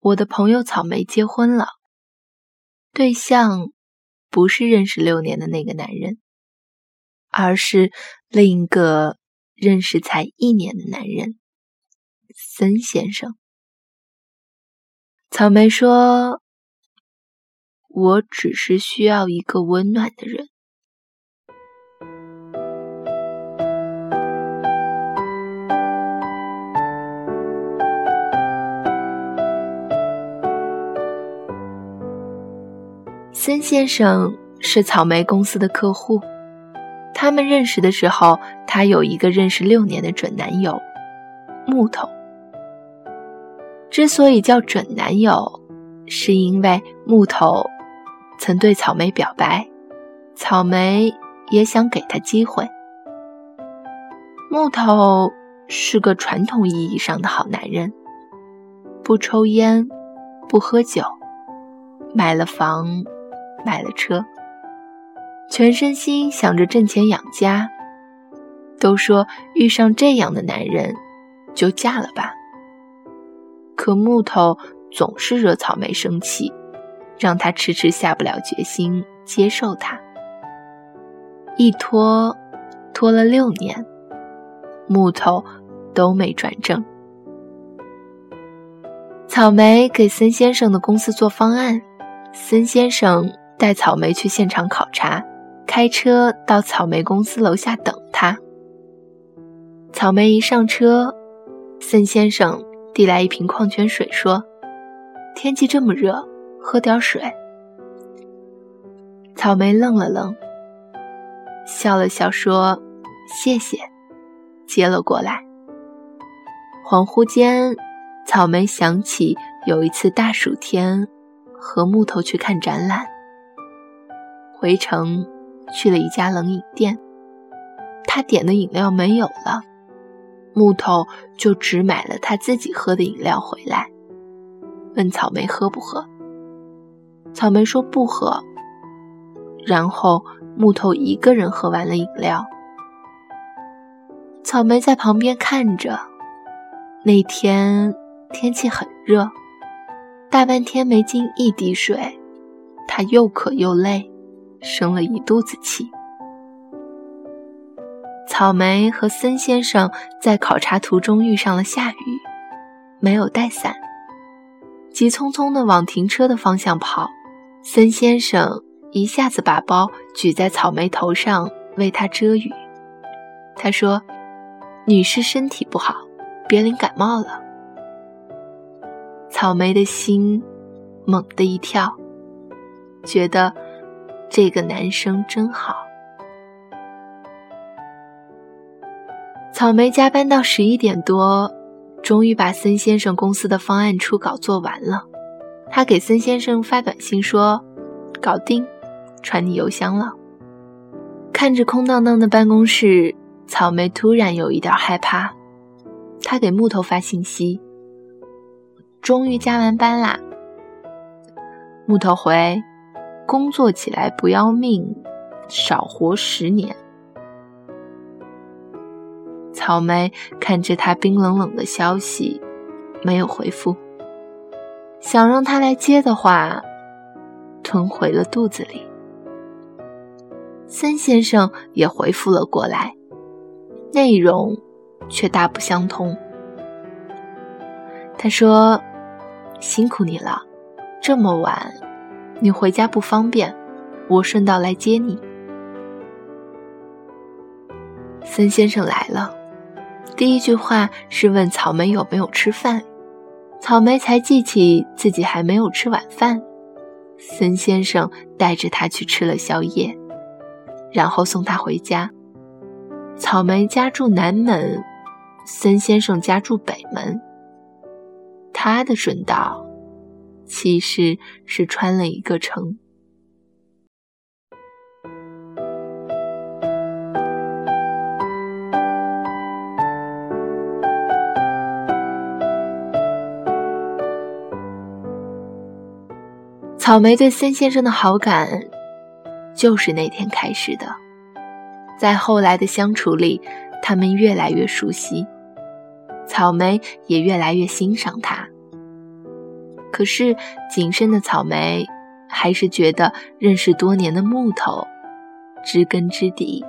我的朋友草莓结婚了，对象不是认识六年的那个男人，而是另一个认识才一年的男人，森先生。草莓说：“我只是需要一个温暖的人。”森先生是草莓公司的客户，他们认识的时候，他有一个认识六年的准男友木头。之所以叫准男友，是因为木头曾对草莓表白，草莓也想给他机会。木头是个传统意义上的好男人，不抽烟，不喝酒，买了房。买了车，全身心想着挣钱养家。都说遇上这样的男人，就嫁了吧。可木头总是惹草莓生气，让他迟迟下不了决心接受他。一拖，拖了六年，木头都没转正。草莓给森先生的公司做方案，森先生。带草莓去现场考察，开车到草莓公司楼下等他。草莓一上车，森先生递来一瓶矿泉水，说：“天气这么热，喝点水。”草莓愣了愣，笑了笑说：“谢谢。”接了过来。恍惚间，草莓想起有一次大暑天，和木头去看展览。回城，去了一家冷饮店。他点的饮料没有了，木头就只买了他自己喝的饮料回来，问草莓喝不喝。草莓说不喝。然后木头一个人喝完了饮料。草莓在旁边看着。那天天气很热，大半天没进一滴水，他又渴又累。生了一肚子气。草莓和森先生在考察途中遇上了下雨，没有带伞，急匆匆地往停车的方向跑。森先生一下子把包举在草莓头上为他遮雨。他说：“女士身体不好，别淋感冒了。”草莓的心猛地一跳，觉得。这个男生真好。草莓加班到十一点多，终于把森先生公司的方案初稿做完了。他给森先生发短信说：“搞定，传你邮箱了。”看着空荡荡的办公室，草莓突然有一点害怕。他给木头发信息：“终于加完班啦。”木头回。工作起来不要命，少活十年。草莓看着他冰冷冷的消息，没有回复。想让他来接的话，吞回了肚子里。森先生也回复了过来，内容却大不相同。他说：“辛苦你了，这么晚。”你回家不方便，我顺道来接你。森先生来了，第一句话是问草莓有没有吃饭，草莓才记起自己还没有吃晚饭。森先生带着他去吃了宵夜，然后送他回家。草莓家住南门，森先生家住北门，他的顺道。其实是穿了一个城。草莓对森先生的好感，就是那天开始的。在后来的相处里，他们越来越熟悉，草莓也越来越欣赏他。可是谨慎的草莓还是觉得认识多年的木头，知根知底，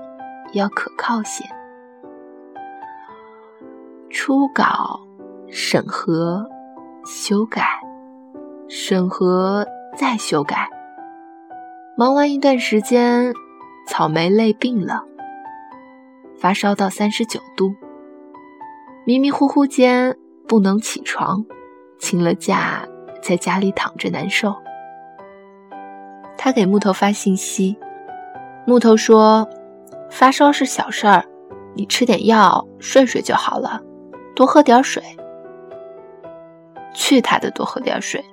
要可靠些。初稿、审核、修改、审核再修改，忙完一段时间，草莓累病了，发烧到三十九度，迷迷糊糊间不能起床，请了假，在家里躺着难受。他给木头发信息，木头说：“发烧是小事儿，你吃点药，睡睡就好了。”多喝点水。去他的，多喝点水！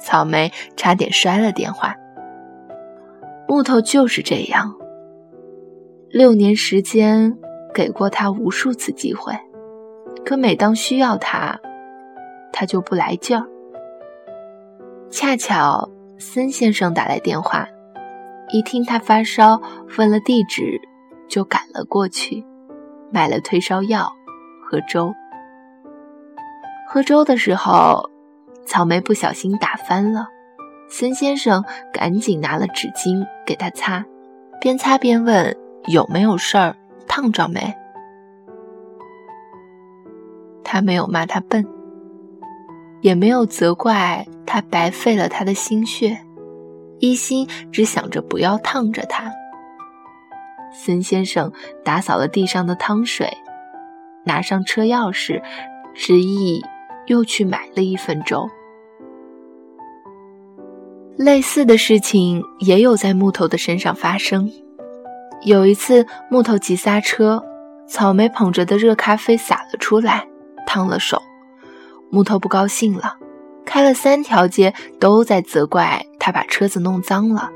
草莓差点摔了电话。木头就是这样，六年时间给过他无数次机会，可每当需要他，他就不来劲儿。恰巧森先生打来电话，一听他发烧，问了地址，就赶了过去，买了退烧药。喝粥，喝粥的时候，草莓不小心打翻了。孙先生赶紧拿了纸巾给他擦，边擦边问有没有事儿，烫着没？他没有骂他笨，也没有责怪他白费了他的心血，一心只想着不要烫着他。孙先生打扫了地上的汤水。拿上车钥匙，执意又去买了一份粥。类似的事情也有在木头的身上发生。有一次，木头急刹车，草莓捧着的热咖啡洒了出来，烫了手。木头不高兴了，开了三条街都在责怪他把车子弄脏了。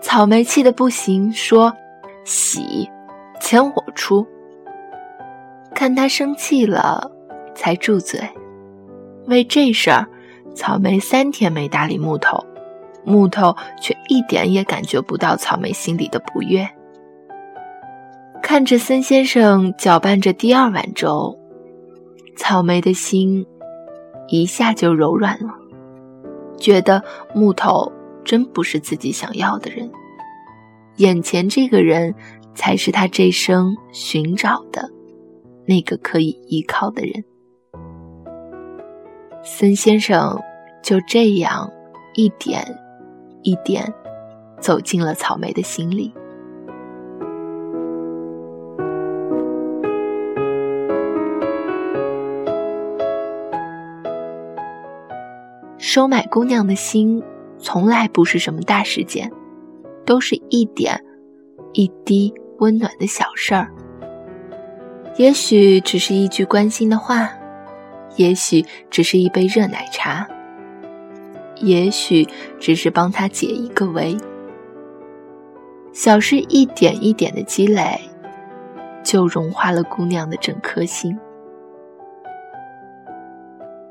草莓气得不行，说：“洗，钱我出。”看他生气了，才住嘴。为这事儿，草莓三天没搭理木头，木头却一点也感觉不到草莓心里的不悦。看着森先生搅拌着第二碗粥，草莓的心一下就柔软了，觉得木头真不是自己想要的人，眼前这个人才是他这生寻找的。那个可以依靠的人，森先生就这样一点一点走进了草莓的心里。收买姑娘的心，从来不是什么大事件，都是一点一滴温暖的小事儿。也许只是一句关心的话，也许只是一杯热奶茶，也许只是帮他解一个围。小事一点一点的积累，就融化了姑娘的整颗心。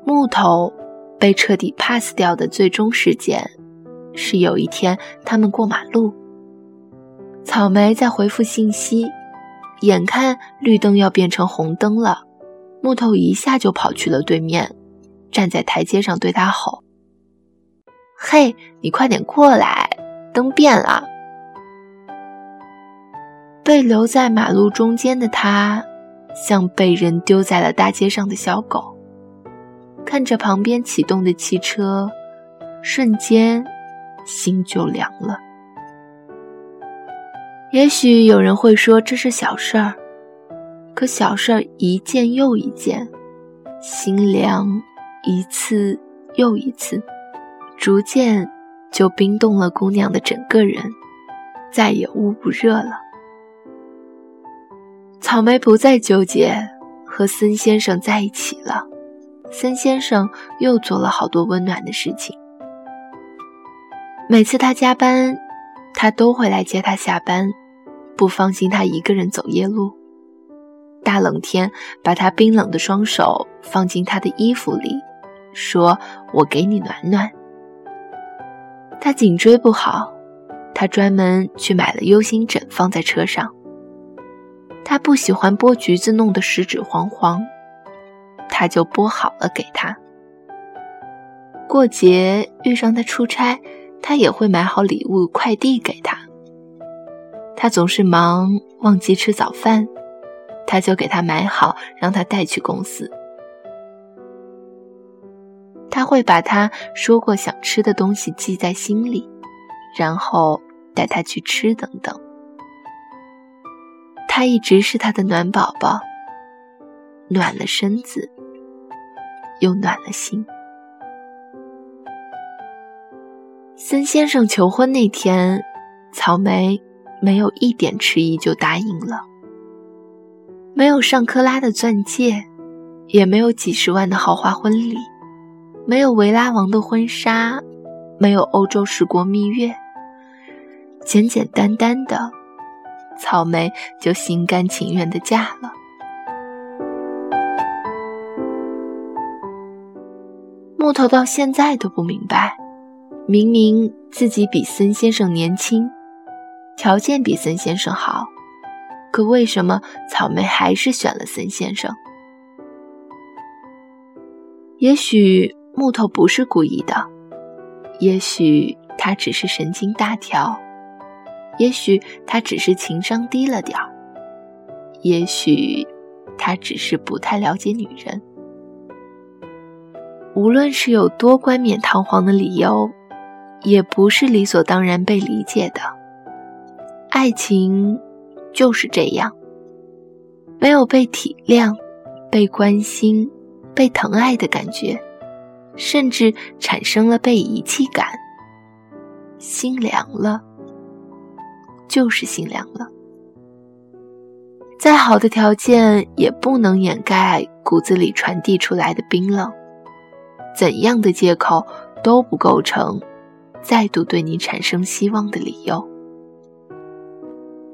木头被彻底 pass 掉的最终事件，是有一天他们过马路，草莓在回复信息。眼看绿灯要变成红灯了，木头一下就跑去了对面，站在台阶上对他吼：“嘿，你快点过来，灯变了！”被留在马路中间的他，像被人丢在了大街上的小狗，看着旁边启动的汽车，瞬间心就凉了。也许有人会说这是小事儿，可小事儿一件又一件，心凉一次又一次，逐渐就冰冻了姑娘的整个人，再也捂不热了。草莓不再纠结，和森先生在一起了。森先生又做了好多温暖的事情，每次他加班，他都会来接他下班。不放心他一个人走夜路，大冷天把他冰冷的双手放进他的衣服里，说：“我给你暖暖。”他颈椎不好，他专门去买了 U 型枕放在车上。他不喜欢剥橘子弄得食指黄黄，他就剥好了给他。过节遇上他出差，他也会买好礼物快递给他。他总是忙忘记吃早饭，他就给他买好，让他带去公司。他会把他说过想吃的东西记在心里，然后带他去吃等等。他一直是他的暖宝宝，暖了身子，又暖了心。森先生求婚那天，草莓没有一点迟疑就答应了。没有上克拉的钻戒，也没有几十万的豪华婚礼，没有维拉王的婚纱，没有欧洲十国蜜月，简简单单的。草莓就心甘情愿的嫁了。木头到现在都不明白，明明自己比森先生年轻，条件比森先生好，可为什么草莓还是选了森先生？也许木头不是故意的，也许他只是神经大条。也许他只是情商低了点儿，也许他只是不太了解女人。无论是有多冠冕堂皇的理由，也不是理所当然被理解的。爱情就是这样，没有被体谅、被关心、被疼爱的感觉，甚至产生了被遗弃感，心凉了。就是心凉了。再好的条件也不能掩盖骨子里传递出来的冰冷。怎样的借口都不构成再度对你产生希望的理由。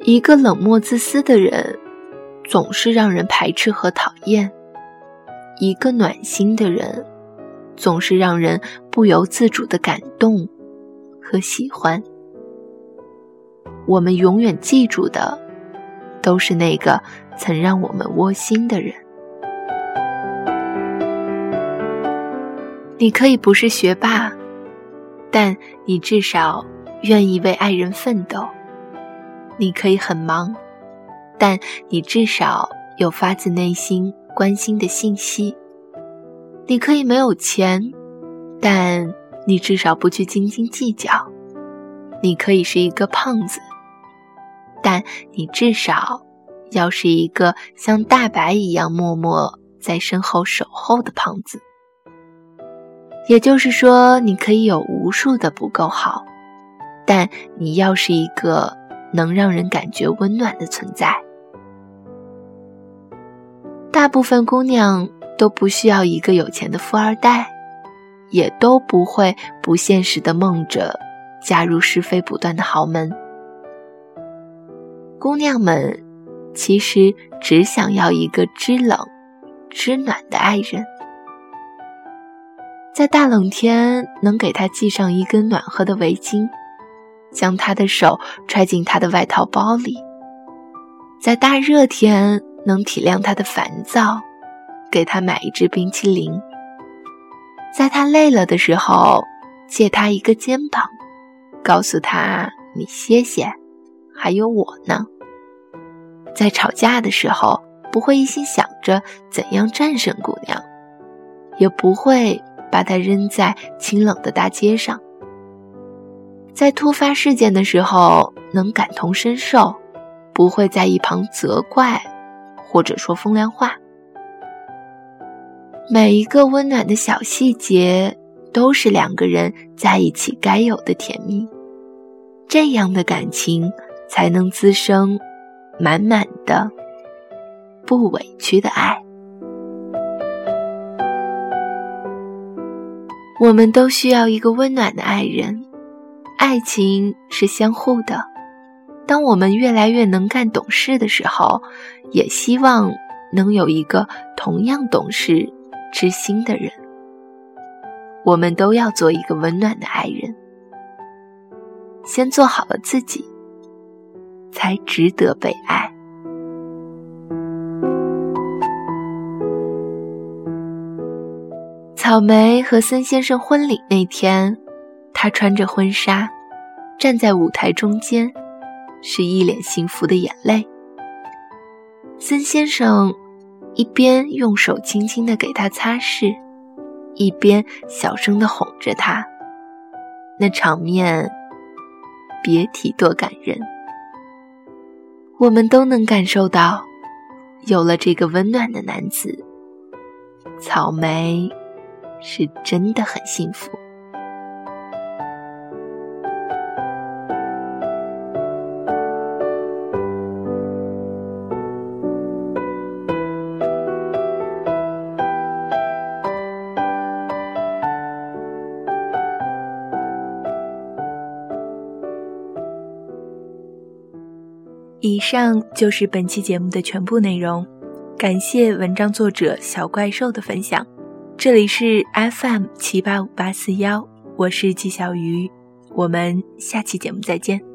一个冷漠自私的人，总是让人排斥和讨厌；一个暖心的人，总是让人不由自主的感动和喜欢。我们永远记住的，都是那个曾让我们窝心的人。你可以不是学霸，但你至少愿意为爱人奋斗；你可以很忙，但你至少有发自内心关心的信息；你可以没有钱，但你至少不去斤斤计较；你可以是一个胖子。但你至少要是一个像大白一样默默在身后守候的胖子。也就是说，你可以有无数的不够好，但你要是一个能让人感觉温暖的存在。大部分姑娘都不需要一个有钱的富二代，也都不会不现实的梦着嫁入是非不断的豪门。姑娘们其实只想要一个知冷、知暖的爱人，在大冷天能给她系上一根暖和的围巾，将她的手揣进她的外套包里；在大热天能体谅她的烦躁，给她买一支冰淇淋；在她累了的时候借她一个肩膀，告诉她你歇歇。还有我呢，在吵架的时候，不会一心想着怎样战胜姑娘，也不会把它扔在清冷的大街上。在突发事件的时候，能感同身受，不会在一旁责怪，或者说风凉话。每一个温暖的小细节，都是两个人在一起该有的甜蜜。这样的感情。才能滋生满满的、不委屈的爱。我们都需要一个温暖的爱人。爱情是相互的。当我们越来越能干懂事的时候，也希望能有一个同样懂事、知心的人。我们都要做一个温暖的爱人。先做好了自己。才值得被爱。草莓和森先生婚礼那天，他穿着婚纱，站在舞台中间，是一脸幸福的眼泪。森先生一边用手轻轻的给他擦拭，一边小声的哄着他，那场面别提多感人。我们都能感受到，有了这个温暖的男子，草莓。是真的很幸福。以上就是本期节目的全部内容，感谢文章作者小怪兽的分享。这里是 FM 七八五八四幺，我是季小鱼，我们下期节目再见。